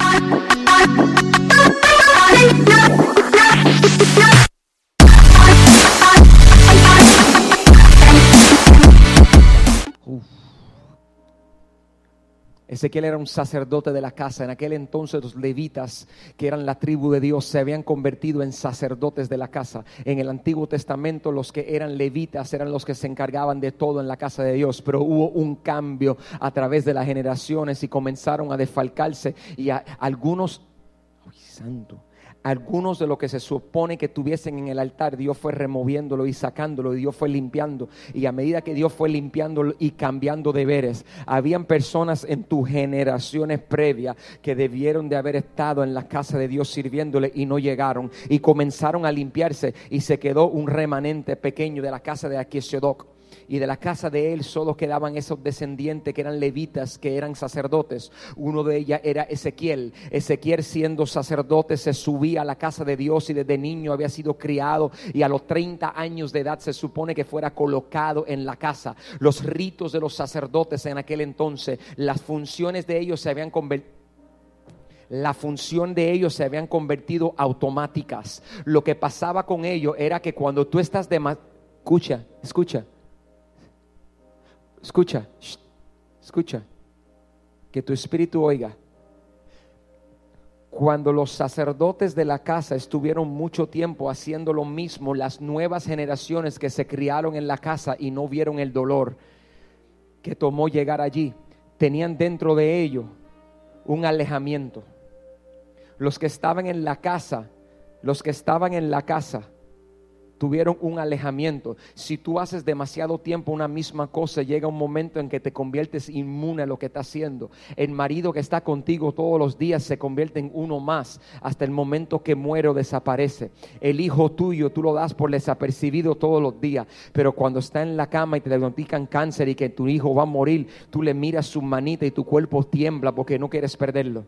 I. Ezequiel era un sacerdote de la casa. En aquel entonces los levitas, que eran la tribu de Dios, se habían convertido en sacerdotes de la casa. En el Antiguo Testamento los que eran levitas eran los que se encargaban de todo en la casa de Dios. Pero hubo un cambio a través de las generaciones y comenzaron a desfalcarse y a algunos... ¡Ay, santo! Algunos de lo que se supone que tuviesen en el altar, Dios fue removiéndolo y sacándolo, y Dios fue limpiando. Y a medida que Dios fue limpiándolo y cambiando deberes, habían personas en tus generaciones previas que debieron de haber estado en la casa de Dios sirviéndole y no llegaron. Y comenzaron a limpiarse y se quedó un remanente pequeño de la casa de Aquishodoc y de la casa de él solo quedaban esos descendientes que eran levitas, que eran sacerdotes. Uno de ellos era Ezequiel. Ezequiel siendo sacerdote se subía a la casa de Dios y desde niño había sido criado y a los 30 años de edad se supone que fuera colocado en la casa. Los ritos de los sacerdotes en aquel entonces, las funciones de ellos se habían convertido la función de ellos se habían convertido automáticas. Lo que pasaba con ellos era que cuando tú estás de escucha, escucha, Escucha, escucha, que tu espíritu oiga. Cuando los sacerdotes de la casa estuvieron mucho tiempo haciendo lo mismo, las nuevas generaciones que se criaron en la casa y no vieron el dolor que tomó llegar allí, tenían dentro de ello un alejamiento. Los que estaban en la casa, los que estaban en la casa, tuvieron un alejamiento. Si tú haces demasiado tiempo una misma cosa, llega un momento en que te conviertes inmune a lo que está haciendo. El marido que está contigo todos los días se convierte en uno más hasta el momento que muere o desaparece. El hijo tuyo tú lo das por desapercibido todos los días, pero cuando está en la cama y te diagnostican cáncer y que tu hijo va a morir, tú le miras su manita y tu cuerpo tiembla porque no quieres perderlo.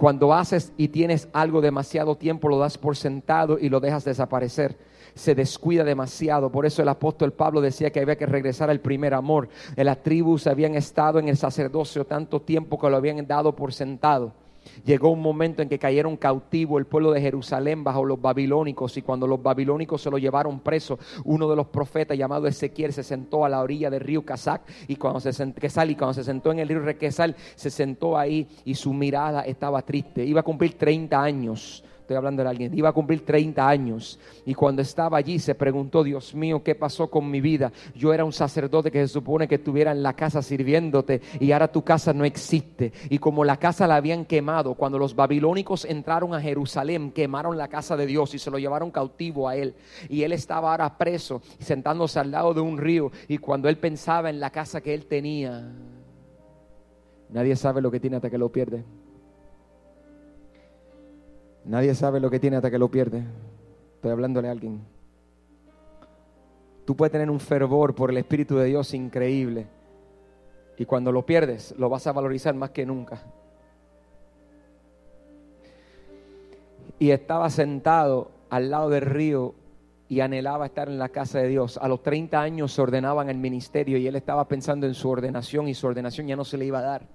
Cuando haces y tienes algo demasiado tiempo, lo das por sentado y lo dejas desaparecer. Se descuida demasiado. Por eso el apóstol Pablo decía que había que regresar al primer amor. Las tribus habían estado en el sacerdocio tanto tiempo que lo habían dado por sentado. Llegó un momento en que cayeron cautivo el pueblo de Jerusalén bajo los babilónicos y cuando los babilónicos se lo llevaron preso, uno de los profetas llamado Ezequiel se sentó a la orilla del río Casac y cuando se y cuando se sentó en el río Requesal se sentó ahí y su mirada estaba triste. Iba a cumplir 30 años estoy hablando de alguien, iba a cumplir 30 años y cuando estaba allí se preguntó, Dios mío, ¿qué pasó con mi vida? Yo era un sacerdote que se supone que estuviera en la casa sirviéndote y ahora tu casa no existe. Y como la casa la habían quemado, cuando los babilónicos entraron a Jerusalén, quemaron la casa de Dios y se lo llevaron cautivo a él. Y él estaba ahora preso, sentándose al lado de un río y cuando él pensaba en la casa que él tenía, nadie sabe lo que tiene hasta que lo pierde. Nadie sabe lo que tiene hasta que lo pierde. Estoy hablándole a alguien. Tú puedes tener un fervor por el Espíritu de Dios increíble. Y cuando lo pierdes, lo vas a valorizar más que nunca. Y estaba sentado al lado del río y anhelaba estar en la casa de Dios. A los 30 años se ordenaban el ministerio y él estaba pensando en su ordenación y su ordenación ya no se le iba a dar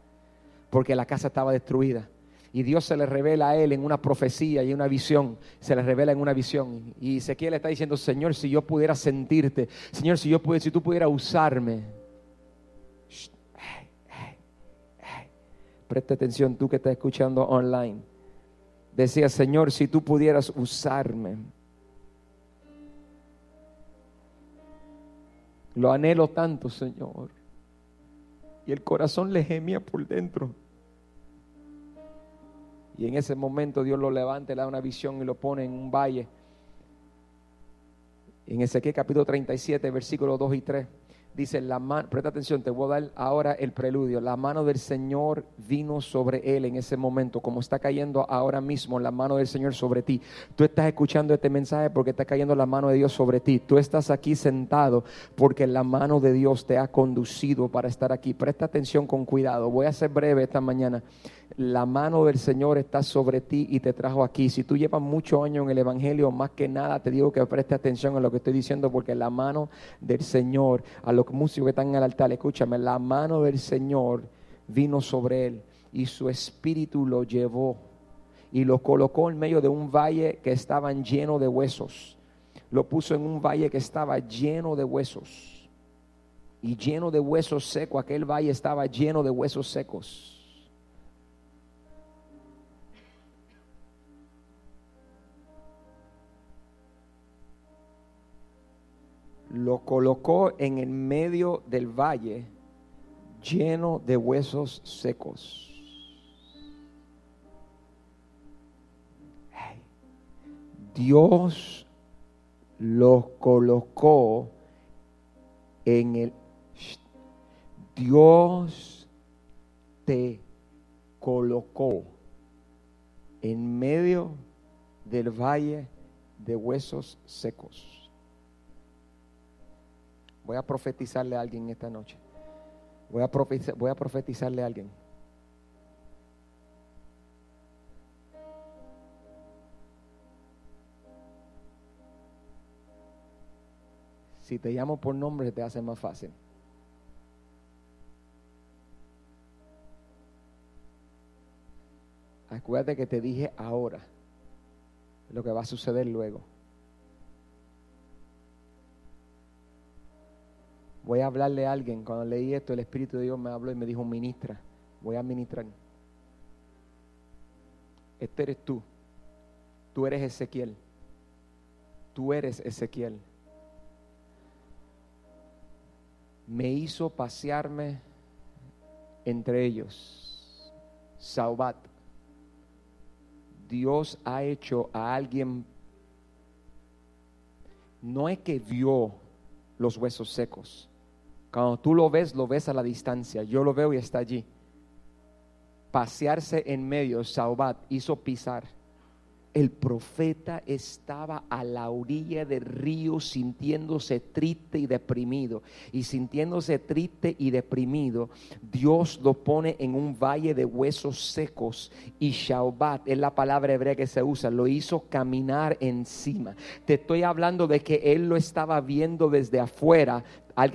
porque la casa estaba destruida y Dios se le revela a él en una profecía y una visión, se le revela en una visión. Y Ezequiel está diciendo, Señor, si yo pudiera sentirte, Señor, si yo pudiera, si tú pudieras usarme. Presta atención tú que estás escuchando online. Decía, Señor, si tú pudieras usarme. Lo anhelo tanto, Señor. Y el corazón le gemía por dentro. Y en ese momento Dios lo levanta, le da una visión y lo pone en un valle. En Ezequiel capítulo 37, versículos 2 y 3 dice, la presta atención, te voy a dar ahora el preludio. La mano del Señor vino sobre él en ese momento, como está cayendo ahora mismo la mano del Señor sobre ti. Tú estás escuchando este mensaje porque está cayendo la mano de Dios sobre ti. Tú estás aquí sentado porque la mano de Dios te ha conducido para estar aquí. Presta atención con cuidado. Voy a ser breve esta mañana. La mano del Señor está sobre ti y te trajo aquí. Si tú llevas muchos años en el Evangelio, más que nada te digo que preste atención a lo que estoy diciendo porque la mano del Señor, a los músicos que están en el altar, escúchame, la mano del Señor vino sobre él y su espíritu lo llevó y lo colocó en medio de un valle que estaba lleno de huesos. Lo puso en un valle que estaba lleno de huesos. Y lleno de huesos secos, aquel valle estaba lleno de huesos secos. Lo colocó en el medio del valle lleno de huesos secos. Dios lo colocó en el... Dios te colocó en medio del valle de huesos secos. Voy a profetizarle a alguien esta noche. Voy a, profetizarle a alguien. Si te llamo por nombre te hace más fácil. Acuérdate que te dije ahora lo que va a suceder luego. Voy a hablarle a alguien. Cuando leí esto, el Espíritu de Dios me habló y me dijo, ministra, voy a ministrar. Este eres tú. Tú eres Ezequiel. Tú eres Ezequiel. Me hizo pasearme entre ellos. Saubat. Dios ha hecho a alguien, no es que vio los huesos secos, cuando tú lo ves, lo ves a la distancia. Yo lo veo y está allí. Pasearse en medio, Saubat hizo pisar. El profeta estaba a la orilla del río sintiéndose triste y deprimido. Y sintiéndose triste y deprimido, Dios lo pone en un valle de huesos secos. Y Shaubat es la palabra hebrea que se usa. Lo hizo caminar encima. Te estoy hablando de que él lo estaba viendo desde afuera,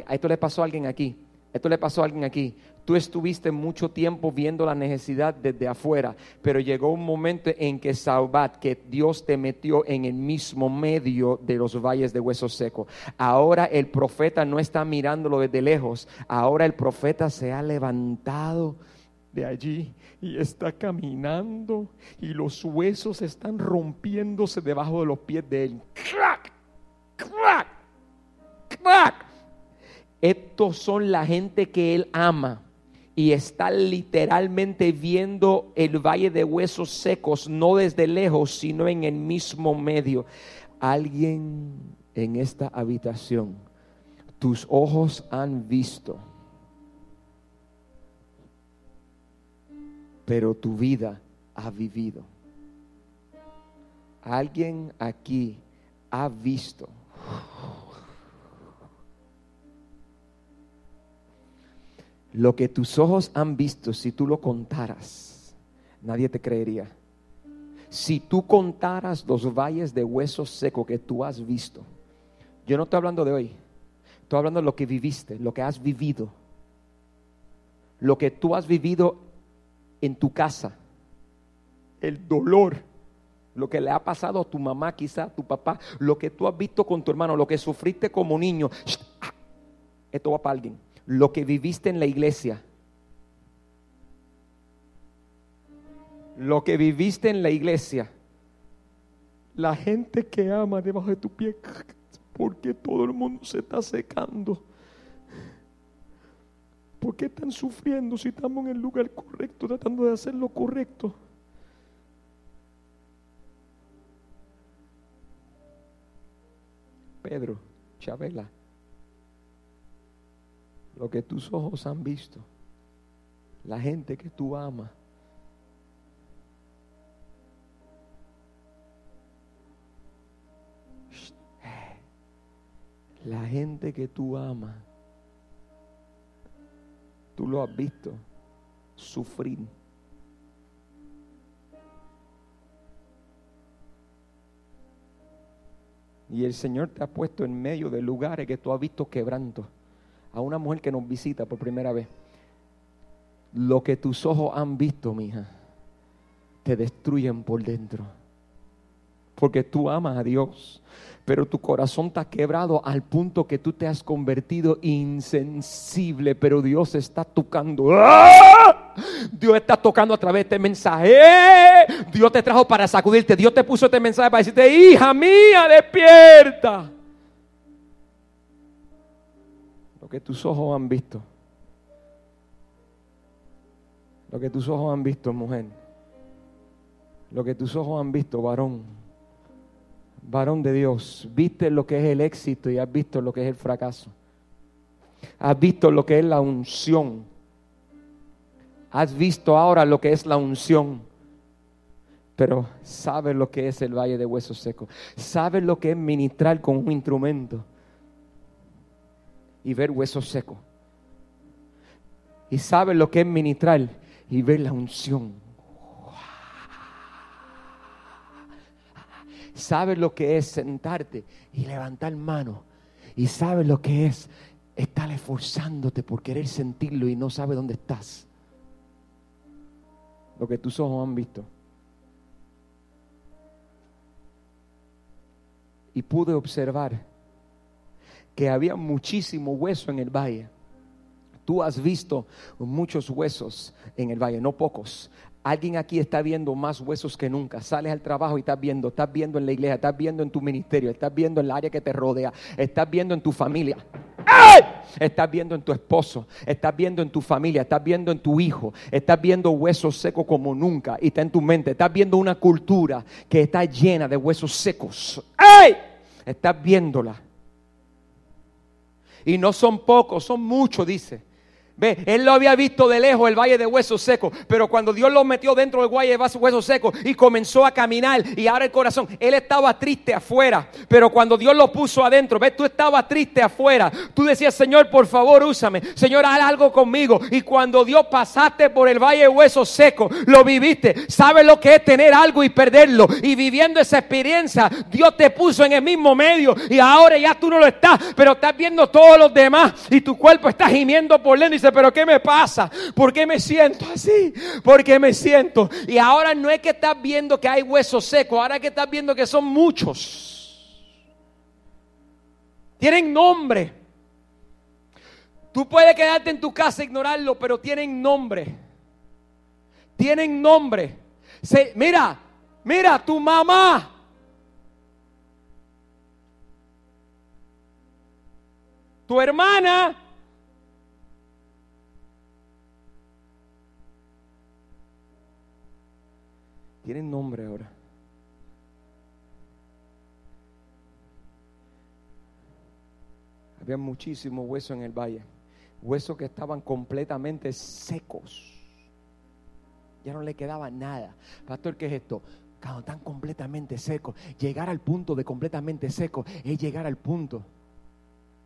esto le pasó a alguien aquí. Esto le pasó a alguien aquí. Tú estuviste mucho tiempo viendo la necesidad desde afuera, pero llegó un momento en que Saubat, que Dios te metió en el mismo medio de los valles de huesos secos. Ahora el profeta no está mirándolo desde lejos. Ahora el profeta se ha levantado de allí y está caminando y los huesos están rompiéndose debajo de los pies de él. ¡Crack! ¡Crack! ¡Crack! Estos son la gente que Él ama y está literalmente viendo el valle de huesos secos, no desde lejos, sino en el mismo medio. Alguien en esta habitación, tus ojos han visto, pero tu vida ha vivido. Alguien aquí ha visto Lo que tus ojos han visto, si tú lo contaras, nadie te creería. Si tú contaras los valles de huesos secos que tú has visto, yo no estoy hablando de hoy, estoy hablando de lo que viviste, lo que has vivido, lo que tú has vivido en tu casa, el dolor, lo que le ha pasado a tu mamá, quizá a tu papá, lo que tú has visto con tu hermano, lo que sufriste como niño. Esto va para alguien lo que viviste en la iglesia. Lo que viviste en la iglesia. La gente que ama debajo de tu pie. Porque todo el mundo se está secando. ¿Por qué están sufriendo si estamos en el lugar correcto, tratando de hacer lo correcto? Pedro, Chabela lo que tus ojos han visto, la gente que tú amas. La gente que tú amas, tú lo has visto sufrir. Y el Señor te ha puesto en medio de lugares que tú has visto quebranto a una mujer que nos visita por primera vez. Lo que tus ojos han visto, mija, te destruyen por dentro. Porque tú amas a Dios, pero tu corazón está quebrado al punto que tú te has convertido insensible, pero Dios está tocando. ¡Ah! Dios está tocando a través de este mensaje. Dios te trajo para sacudirte. Dios te puso este mensaje para decirte, hija mía, despierta. Que tus ojos han visto. Lo que tus ojos han visto, mujer. Lo que tus ojos han visto, varón. Varón de Dios. Viste lo que es el éxito y has visto lo que es el fracaso. Has visto lo que es la unción. Has visto ahora lo que es la unción. Pero sabes lo que es el valle de huesos secos. Sabes lo que es ministrar con un instrumento y ver huesos secos. Y sabes lo que es ministrar y ver la unción. Sabes lo que es sentarte y levantar mano. Y sabes lo que es estar esforzándote por querer sentirlo y no sabes dónde estás. Lo que tus ojos han visto. Y pude observar que había muchísimo hueso en el valle. Tú has visto muchos huesos en el valle, no pocos. Alguien aquí está viendo más huesos que nunca. Sales al trabajo y estás viendo, estás viendo en la iglesia, estás viendo en tu ministerio, estás viendo en el área que te rodea, estás viendo en tu familia. Estás viendo en tu esposo, estás viendo en tu familia, estás viendo en tu hijo, estás viendo huesos secos como nunca y está en tu mente. Estás viendo una cultura que está llena de huesos secos. ¡Ey! Estás viéndola. Y no son pocos, son muchos, dice. Ve, él lo había visto de lejos el valle de huesos secos, pero cuando Dios lo metió dentro del valle de huesos secos y comenzó a caminar y ahora el corazón, él estaba triste afuera, pero cuando Dios lo puso adentro, ve, tú estabas triste afuera, tú decías, Señor, por favor, úsame, Señor, haz algo conmigo. Y cuando Dios pasaste por el valle de huesos secos, lo viviste, sabes lo que es tener algo y perderlo. Y viviendo esa experiencia, Dios te puso en el mismo medio y ahora ya tú no lo estás, pero estás viendo todos los demás y tu cuerpo está gimiendo por dentro y pero ¿qué me pasa? ¿Por qué me siento así? ¿Por qué me siento? Y ahora no es que estás viendo que hay huesos secos, ahora que estás viendo que son muchos. Tienen nombre. Tú puedes quedarte en tu casa e ignorarlo, pero tienen nombre. Tienen nombre. Se, mira, mira, tu mamá. Tu hermana tienen nombre ahora. Había muchísimo hueso en el valle, huesos que estaban completamente secos. Ya no le quedaba nada. Pastor, ¿qué es esto? Cuando están completamente secos, llegar al punto de completamente seco es llegar al punto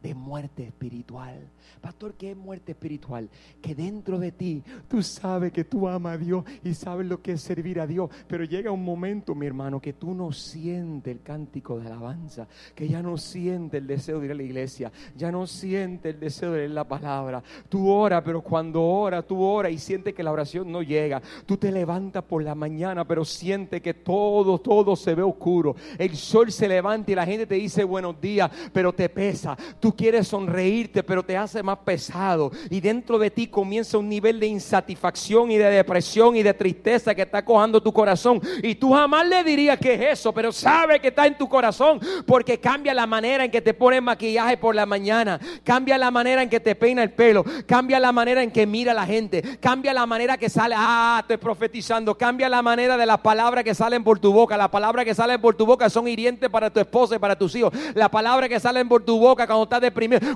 de muerte espiritual. Pastor, ¿qué es muerte espiritual? Que dentro de ti tú sabes que tú amas a Dios y sabes lo que es servir a Dios. Pero llega un momento, mi hermano, que tú no sientes el cántico de alabanza, que ya no sientes el deseo de ir a la iglesia, ya no sientes el deseo de leer la palabra. Tú oras, pero cuando oras, tú oras y sientes que la oración no llega. Tú te levantas por la mañana, pero sientes que todo, todo se ve oscuro. El sol se levanta y la gente te dice buenos días, pero te pesa. Tú quieres sonreírte, pero te hace más pesado. Y dentro de ti comienza un nivel de insatisfacción y de depresión y de tristeza que está cojando tu corazón. Y tú jamás le dirías que es eso, pero sabe que está en tu corazón porque cambia la manera en que te pones maquillaje por la mañana, cambia la manera en que te peina el pelo, cambia la manera en que mira a la gente, cambia la manera que sale, ah, estoy profetizando, cambia la manera de las palabras que salen por tu boca. Las palabras que salen por tu boca son hirientes para tu esposa y para tus hijos. Las palabras que salen por tu boca cuando estás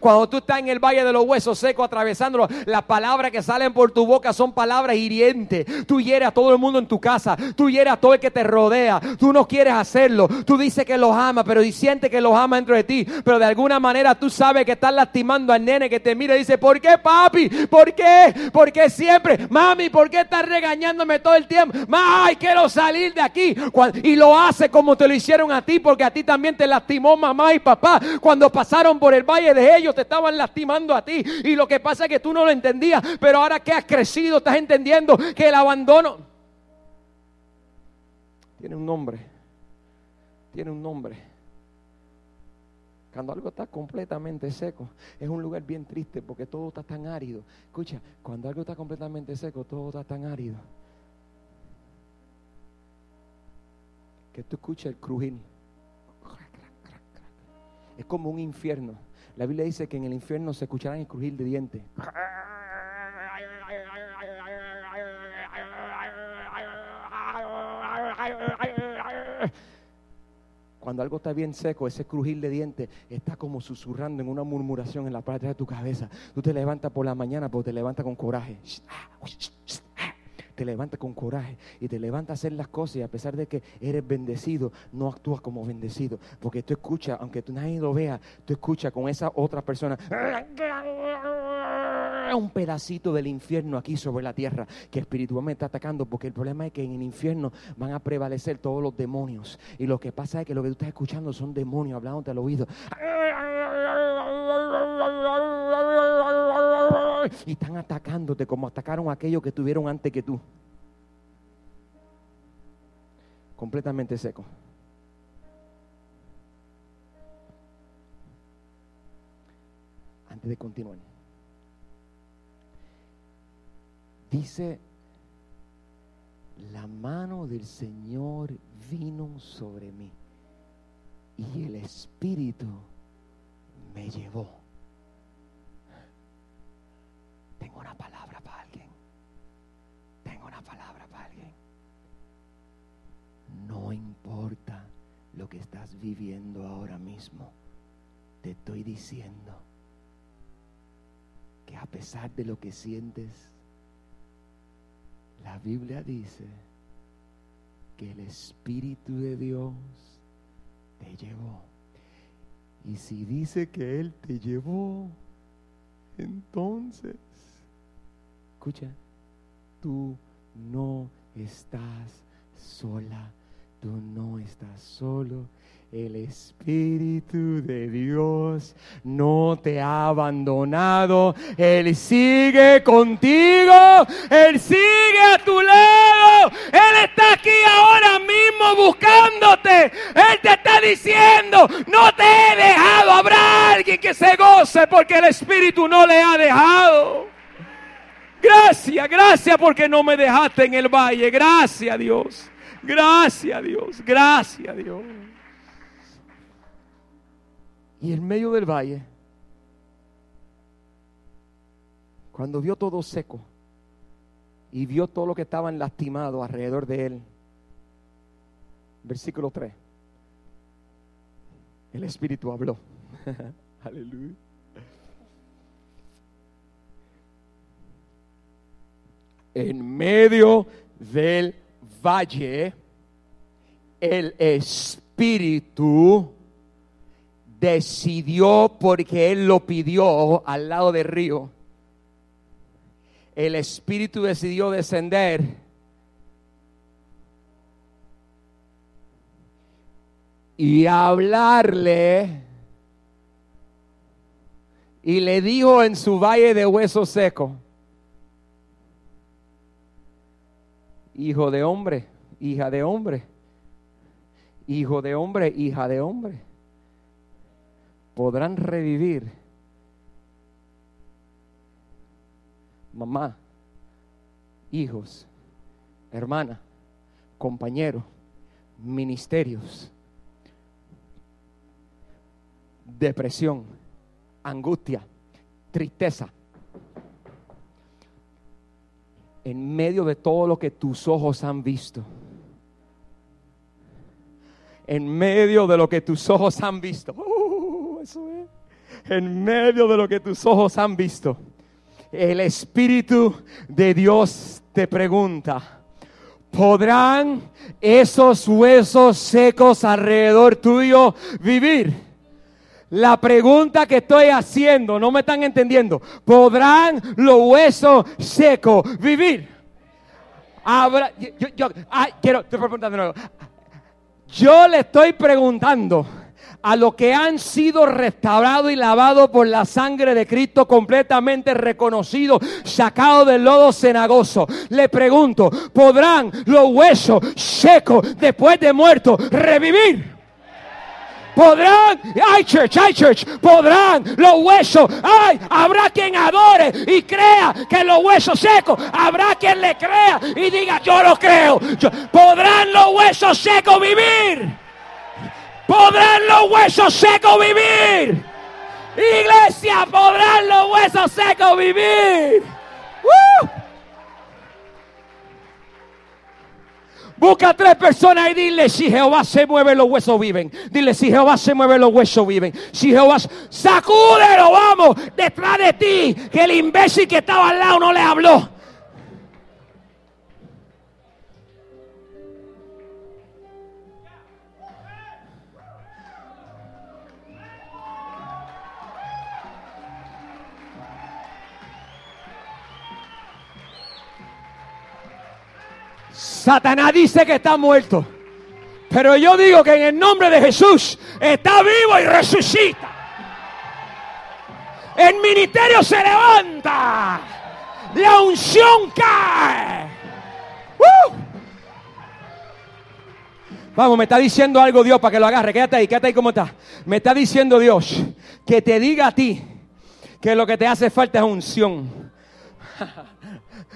cuando tú estás en el valle de los huesos secos atravesándolo, las palabras que salen por tu boca son palabras hirientes. Tú hieres a todo el mundo en tu casa, tú hieres a todo el que te rodea, tú no quieres hacerlo, tú dices que los amas, pero sientes que los ama dentro de ti, pero de alguna manera tú sabes que estás lastimando al nene que te mira y dice, ¿por qué papi? ¿Por qué? ¿Por qué siempre? Mami, ¿por qué estás regañándome todo el tiempo? Ay, quiero salir de aquí. Y lo hace como te lo hicieron a ti, porque a ti también te lastimó mamá y papá cuando pasaron por el valle de ellos te estaban lastimando a ti. Y lo que pasa es que tú no lo entendías. Pero ahora que has crecido, estás entendiendo que el abandono tiene un nombre. Tiene un nombre. Cuando algo está completamente seco, es un lugar bien triste porque todo está tan árido. Escucha, cuando algo está completamente seco, todo está tan árido. Que tú escuchas el crujir. Es como un infierno. La Biblia dice que en el infierno se escucharán el crujir de dientes. Cuando algo está bien seco, ese crujir de dientes está como susurrando en una murmuración en la parte de tu cabeza. Tú te levantas por la mañana, pero te levantas con coraje. Te levantas con coraje y te levantas a hacer las cosas y a pesar de que eres bendecido, no actúas como bendecido. Porque tú escuchas, aunque tú nadie lo vea, tú escuchas con esa otra persona un pedacito del infierno aquí sobre la tierra que espiritualmente está atacando, porque el problema es que en el infierno van a prevalecer todos los demonios. Y lo que pasa es que lo que tú estás escuchando son demonios hablándote al oído. Y están atacándote como atacaron a aquellos que tuvieron antes que tú. Completamente seco. Antes de continuar. Dice, la mano del Señor vino sobre mí y el Espíritu me llevó. Una palabra para alguien. Tengo una palabra para alguien. No importa lo que estás viviendo ahora mismo. Te estoy diciendo que a pesar de lo que sientes, la Biblia dice que el Espíritu de Dios te llevó. Y si dice que Él te llevó, entonces, escucha, tú no estás sola, tú no estás solo el Espíritu de Dios no te ha abandonado. Él sigue contigo. Él sigue a tu lado. Él está aquí ahora mismo buscándote. Él te está diciendo, no te he dejado. Habrá alguien que se goce porque el Espíritu no le ha dejado. Gracias, gracias porque no me dejaste en el valle. Gracias Dios. Gracias Dios. Gracias Dios. Y en medio del valle, cuando vio todo seco y vio todo lo que estaban lastimados alrededor de él, versículo 3, el Espíritu habló. Aleluya. En medio del valle, el Espíritu decidió porque Él lo pidió al lado del río. El Espíritu decidió descender. Y hablarle. Y le dijo en su valle de hueso seco. Hijo de hombre, hija de hombre. Hijo de hombre, hija de hombre podrán revivir. Mamá, hijos, hermana, compañero, ministerios, depresión, angustia, tristeza. En medio de todo lo que tus ojos han visto. En medio de lo que tus ojos han visto en medio de lo que tus ojos han visto, el Espíritu de Dios te pregunta, ¿podrán esos huesos secos alrededor tuyo vivir? La pregunta que estoy haciendo, no me están entendiendo, ¿podrán los huesos secos vivir? Habrá, yo, quiero, yo le estoy preguntando, a los que han sido restaurados y lavados por la sangre de Cristo, completamente reconocidos, sacados del lodo cenagoso. Le pregunto, ¿podrán los huesos secos después de muertos revivir? Podrán, ay church, ay church, podrán los huesos, ay, habrá quien adore y crea que los huesos secos, habrá quien le crea y diga, yo lo creo, podrán los huesos secos vivir, podrán los huesos secos vivir, iglesia, podrán los huesos secos vivir. Busca a tres personas y dile, si Jehová se mueve, los huesos viven. Dile, si Jehová se mueve, los huesos viven. Si Jehová, sacúdelo, vamos, detrás de ti, que el imbécil que estaba al lado no le habló. Satanás dice que está muerto. Pero yo digo que en el nombre de Jesús está vivo y resucita. El ministerio se levanta. La unción cae. ¡Uh! Vamos, me está diciendo algo Dios para que lo agarre. Quédate ahí, quédate ahí como está. Me está diciendo Dios que te diga a ti que lo que te hace falta es unción.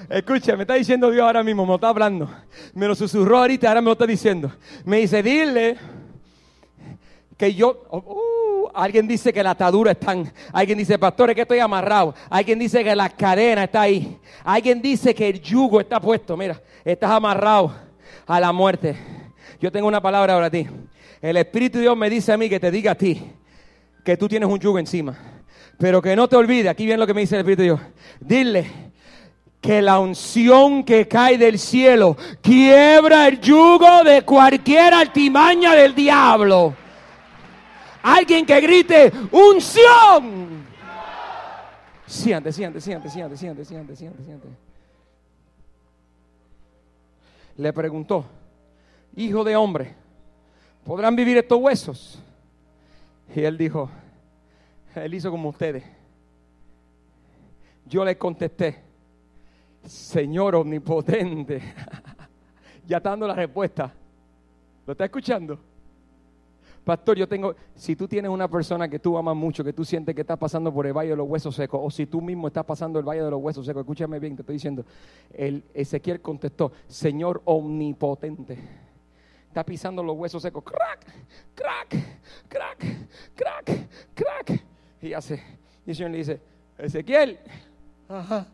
Escucha, me está diciendo Dios ahora mismo, me lo está hablando. Me lo susurró ahorita, ahora me lo está diciendo. Me dice, dile que yo... Oh, uh, alguien dice que la atadura están. Alguien dice, pastor, es que estoy amarrado. Alguien dice que la cadena está ahí. Alguien dice que el yugo está puesto. Mira, estás amarrado a la muerte. Yo tengo una palabra para ti. El Espíritu de Dios me dice a mí que te diga a ti que tú tienes un yugo encima. Pero que no te olvides, aquí viene lo que me dice el Espíritu de Dios. Dile que la unción que cae del cielo quiebra el yugo de cualquier altimaña del diablo. Alguien que grite, unción. Siente, siente, siente, siente, siente, siente, siente, siente. Le preguntó, hijo de hombre, ¿podrán vivir estos huesos? Y él dijo, él hizo como ustedes. Yo le contesté, Señor omnipotente. ya está dando la respuesta. ¿Lo está escuchando? Pastor, yo tengo, si tú tienes una persona que tú amas mucho, que tú sientes que estás pasando por el valle de los huesos secos, o si tú mismo estás pasando el valle de los huesos secos, escúchame bien, te estoy diciendo, el Ezequiel contestó, Señor omnipotente, está pisando los huesos secos, crack, crack, crack, crack, crack, y hace, y el Señor le dice, Ezequiel, ajá,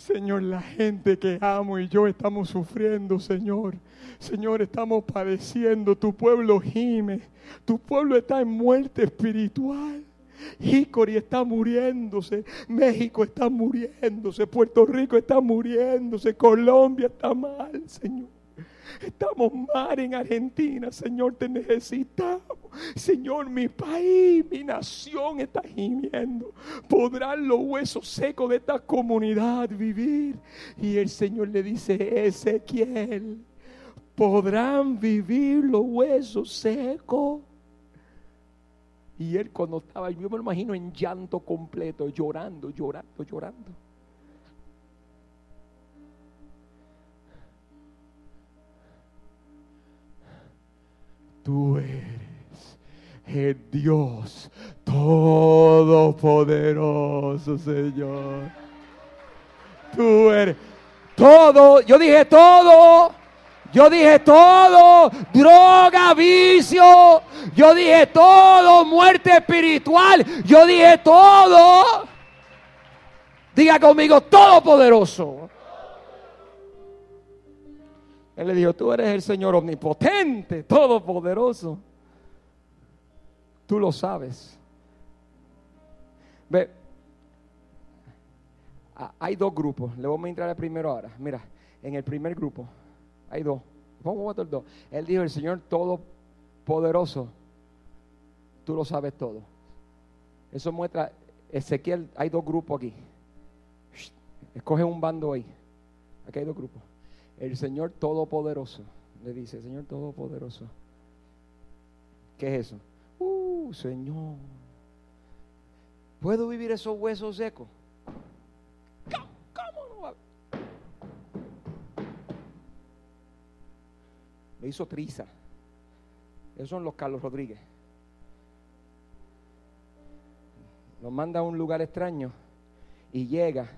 Señor, la gente que amo y yo estamos sufriendo, Señor. Señor, estamos padeciendo. Tu pueblo gime. Tu pueblo está en muerte espiritual. Hickory está muriéndose, México está muriéndose, Puerto Rico está muriéndose, Colombia está mal, Señor. Estamos mal en Argentina, Señor, te necesitamos. Señor, mi país, mi nación está gimiendo. ¿Podrán los huesos secos de esta comunidad vivir? Y el Señor le dice, Ezequiel, ¿podrán vivir los huesos secos? Y él cuando estaba, yo me lo imagino en llanto completo, llorando, llorando, llorando. Tú eres el Dios todopoderoso, Señor. Tú eres todo, yo dije todo. Yo dije todo, droga, vicio. Yo dije todo, muerte espiritual. Yo dije todo. Diga conmigo, todopoderoso. Él le dijo, tú eres el Señor omnipotente, todopoderoso. Tú lo sabes. Ve, hay dos grupos. Le vamos a entrar al primero ahora. Mira, en el primer grupo hay dos. Vamos a dos. Él dijo, el Señor todopoderoso, tú lo sabes todo. Eso muestra, Ezequiel, hay dos grupos aquí. Escoge un bando ahí. Aquí hay dos grupos. El Señor Todopoderoso, le dice, Señor Todopoderoso, ¿Qué es eso? Uh, Señor. ¿Puedo vivir esos huesos secos? ¿Cómo, cómo no va? Me hizo triza. Esos son los Carlos Rodríguez. Nos manda a un lugar extraño y llega.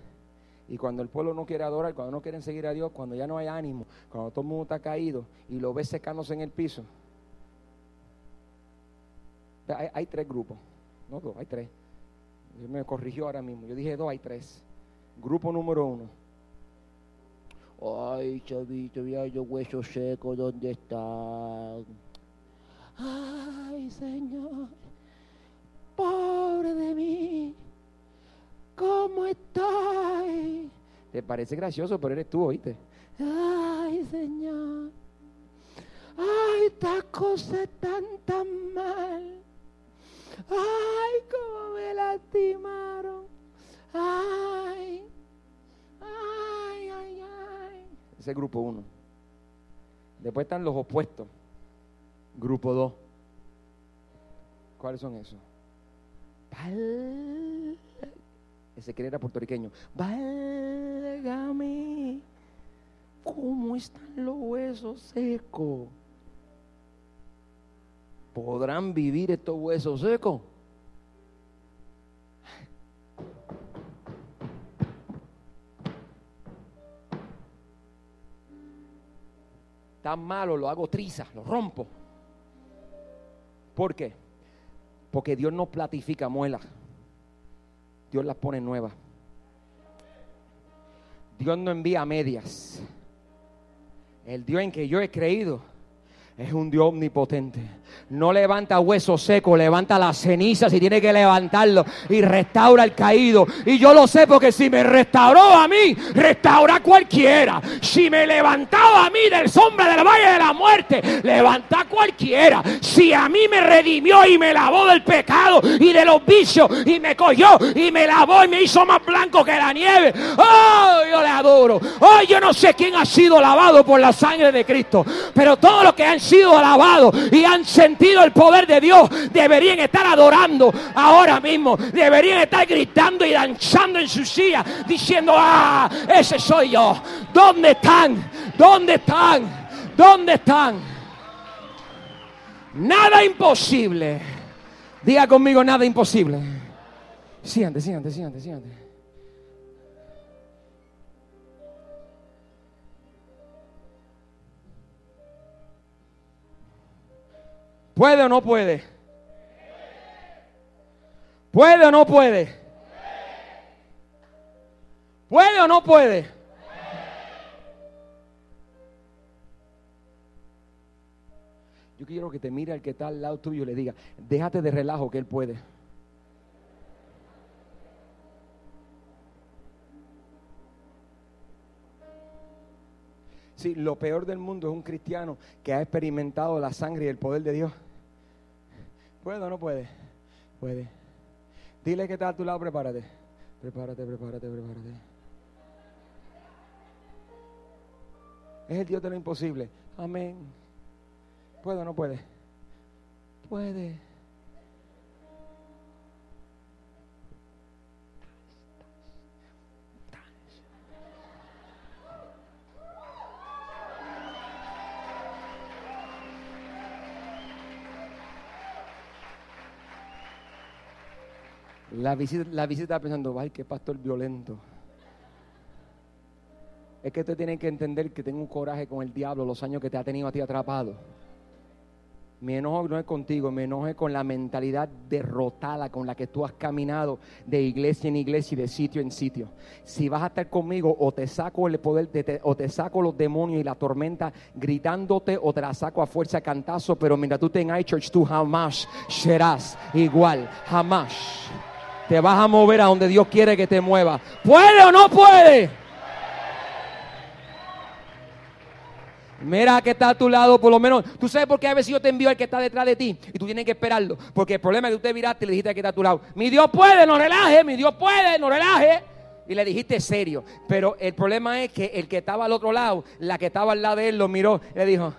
Y cuando el pueblo no quiere adorar, cuando no quieren seguir a Dios, cuando ya no hay ánimo, cuando todo el mundo está caído y lo ves secándose en el piso. Hay, tres grupos, no dos, hay tres. Me corrigió ahora mismo. Yo dije dos, hay tres. Grupo número uno. Ay, chavito, mira yo hueso seco, ¿dónde están? Ay, Señor, pobre Te parece gracioso, pero eres tú, oíste. Ay, Señor, ay, estas cosas están tan mal. Ay, cómo me lastimaron. Ay, ay, ay, ay. Ese es grupo uno. Después están los opuestos. Grupo dos. ¿Cuáles son esos? Val- Ese que era puertorriqueño. Válgame. ¿Cómo están los huesos secos? ¿Podrán vivir estos huesos secos? Tan malo, lo hago triza, lo rompo. ¿Por qué? Porque Dios no platifica muelas. Dios las pone nuevas. Dios no envía medias. El Dios en que yo he creído es un Dios omnipotente. No levanta huesos secos, levanta las cenizas y tiene que levantarlo y restaura al caído. Y yo lo sé porque si me restauró a mí, restaura cualquiera. Si me levantaba a mí del sombra del valle de la muerte, levanta cualquiera. Si a mí me redimió y me lavó del pecado y de los vicios y me cogió y me lavó y me hizo más blanco que la nieve. Oh, yo le adoro. Oh, yo no sé quién ha sido lavado por la sangre de Cristo, pero todos los que han sido lavados y han sentido el poder de Dios deberían estar adorando ahora mismo. Deberían estar gritando y danzando en su silla diciendo, ah, ese soy yo. ¿Dónde están? ¿Dónde están? ¿Dónde están? Nada imposible. Diga conmigo nada imposible. Siéntate, siéntate, siéntate, siéntate. ¿Puede o no puede? ¿Puede o no puede? ¿Puede o no puede? Yo quiero que te mire al que está al lado tuyo y le diga, déjate de relajo que él puede. Sí, lo peor del mundo es un cristiano que ha experimentado la sangre y el poder de Dios. ¿Puede o no puede? Puede. Dile que está a tu lado, prepárate. Prepárate, prepárate, prepárate. Es el Dios de lo imposible. Amén. ¿Puede o no puede? Puede. La visita, la visita pensando, ay, qué pastor violento. Es que usted tiene que entender que tengo un coraje con el diablo los años que te ha tenido a ti atrapado. Mi enojo no es contigo, mi enojo con la mentalidad derrotada con la que tú has caminado de iglesia en iglesia y de sitio en sitio. Si vas a estar conmigo, o te saco el poder, de te- o te saco los demonios y la tormenta gritándote, o te la saco a fuerza cantazo. Pero mientras tú tengas church, tú jamás serás igual, jamás. Te vas a mover a donde Dios quiere que te mueva. ¿Puede o no puede? Mira que está a tu lado, por lo menos. Tú sabes por qué a veces yo te envío al que está detrás de ti y tú tienes que esperarlo. Porque el problema es que usted miraste y le dijiste que está a tu lado: Mi Dios puede, no relaje, mi Dios puede, no relaje. Y le dijiste serio. Pero el problema es que el que estaba al otro lado, la que estaba al lado de él, lo miró y le dijo: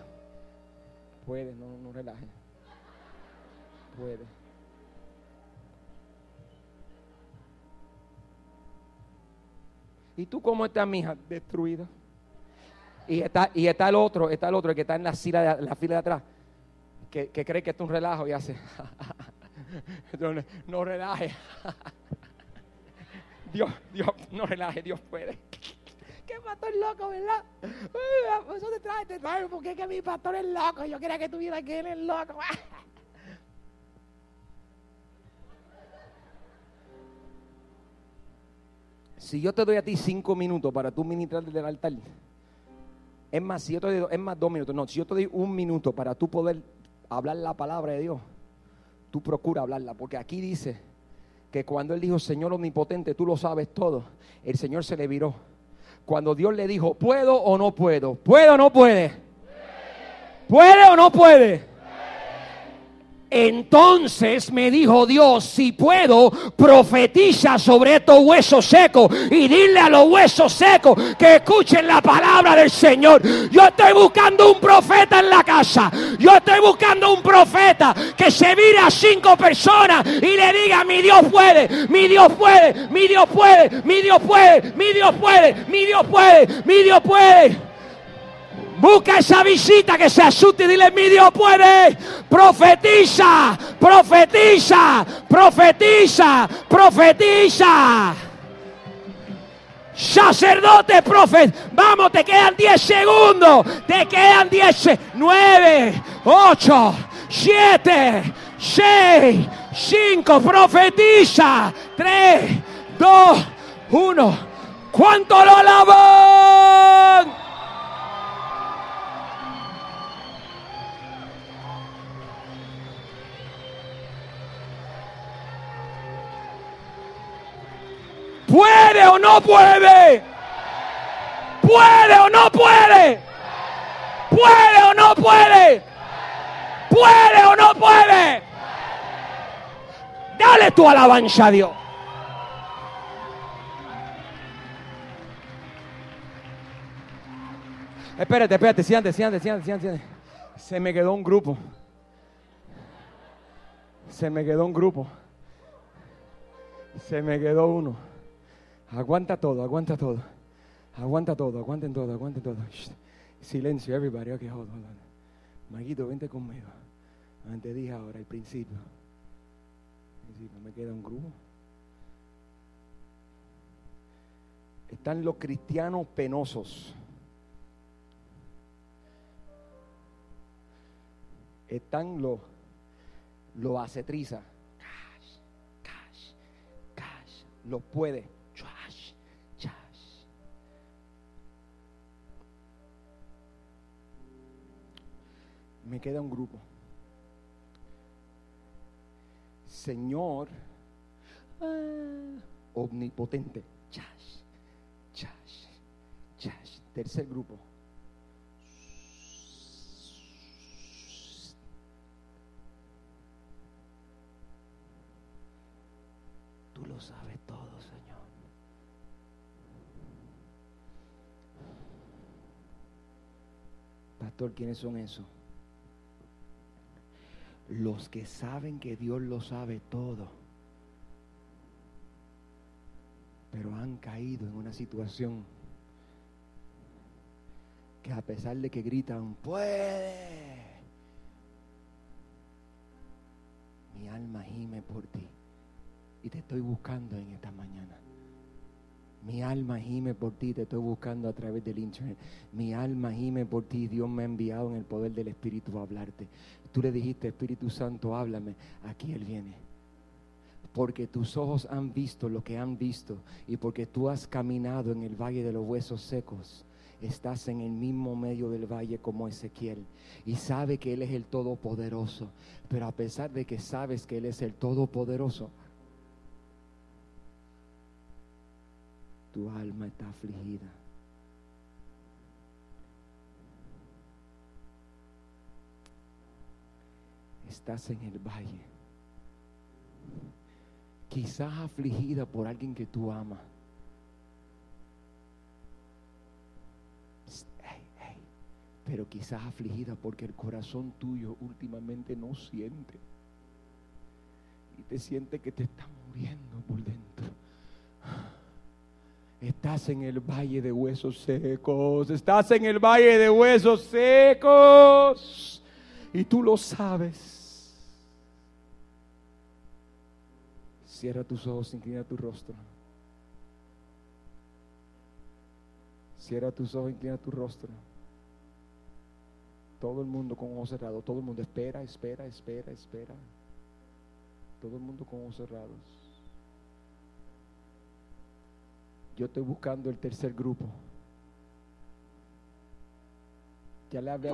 Puede, no, no relaje. puede. ¿Y tú cómo estás, mija? Destruida. Y está, y está el otro, está el otro, el que está en la fila de, la fila de atrás, que, que cree que esto es un relajo y hace. no, relaje. Dios, Dios, no relaje, Dios puede. ¿Qué pastor loco, verdad? Eso te trae, te trae, porque es que mi pastor es loco. Yo quería que tuviera que él es loco. Si yo te doy a ti cinco minutos para tú ministrar desde el altar, es más, si yo te doy, es más dos minutos, no, si yo te doy un minuto para tú poder hablar la palabra de Dios, tú procura hablarla, porque aquí dice que cuando él dijo, Señor omnipotente, tú lo sabes todo, el Señor se le viró. Cuando Dios le dijo, ¿puedo o no puedo? ¿Puede o no puede? ¿Puede o no puede? Entonces me dijo Dios, si puedo, profetiza sobre estos huesos secos y dile a los huesos secos que escuchen la palabra del Señor. Yo estoy buscando un profeta en la casa. Yo estoy buscando un profeta que se vire a cinco personas y le diga, mi Dios puede, mi Dios puede, mi Dios puede, mi Dios puede, mi Dios puede, mi Dios puede, mi Dios puede. Busca esa visita que se asuste y dile, mi Dios puede. Profetiza, profetiza, profetiza, profetiza. Sacerdote, profet. Vamos, te quedan 10 segundos. Te quedan 10, 9, 8, 7, 6, 5. Profetiza. 3, 2, 1. ¿Cuánto lo alaban? ¿Puede o no puede? ¿Puede o no puede? ¿Puede o no puede? ¿Puede o no puede? Dale tu alabanza a Dios. Espérate, espérate, siéntate, siéntate, siéntate, siéntate. Se me quedó un grupo. Se me quedó un grupo. Se me quedó uno. Aguanta todo, aguanta todo. Aguanta todo, aguanten todo, aguanten todo. Silencio, everybody. Ok, hold, hold on. Maguito, vente conmigo. Antes dije ahora, al principio. me queda un grupo. Están los cristianos penosos. Están los, los acetriza. Cash, cash, cash. Los puede me queda un grupo. Señor ah, omnipotente. Chash, chash, chash. Tercer grupo. Tú lo sabes todo, Señor. Pastor, ¿quiénes son esos? Los que saben que Dios lo sabe todo, pero han caído en una situación que a pesar de que gritan, puede, mi alma gime por ti y te estoy buscando en esta mañana. Mi alma gime por ti, te estoy buscando a través del internet. Mi alma gime por ti, Dios me ha enviado en el poder del Espíritu a hablarte. Tú le dijiste, Espíritu Santo, háblame. Aquí Él viene. Porque tus ojos han visto lo que han visto y porque tú has caminado en el valle de los huesos secos. Estás en el mismo medio del valle como Ezequiel y sabe que Él es el Todopoderoso. Pero a pesar de que sabes que Él es el Todopoderoso, tu alma está afligida. Estás en el valle. Quizás afligida por alguien que tú amas. pero quizás afligida porque el corazón tuyo últimamente no siente. y te sientes que te estás muriendo por dentro. Estás en el valle de huesos secos, estás en el valle de huesos secos y tú lo sabes. Cierra tus ojos, inclina tu rostro. Cierra tus ojos, inclina tu rostro. Todo el mundo con ojos cerrados, todo el mundo espera, espera, espera, espera. Todo el mundo con ojos cerrados. Yo estoy buscando el tercer grupo. Ya le hablé a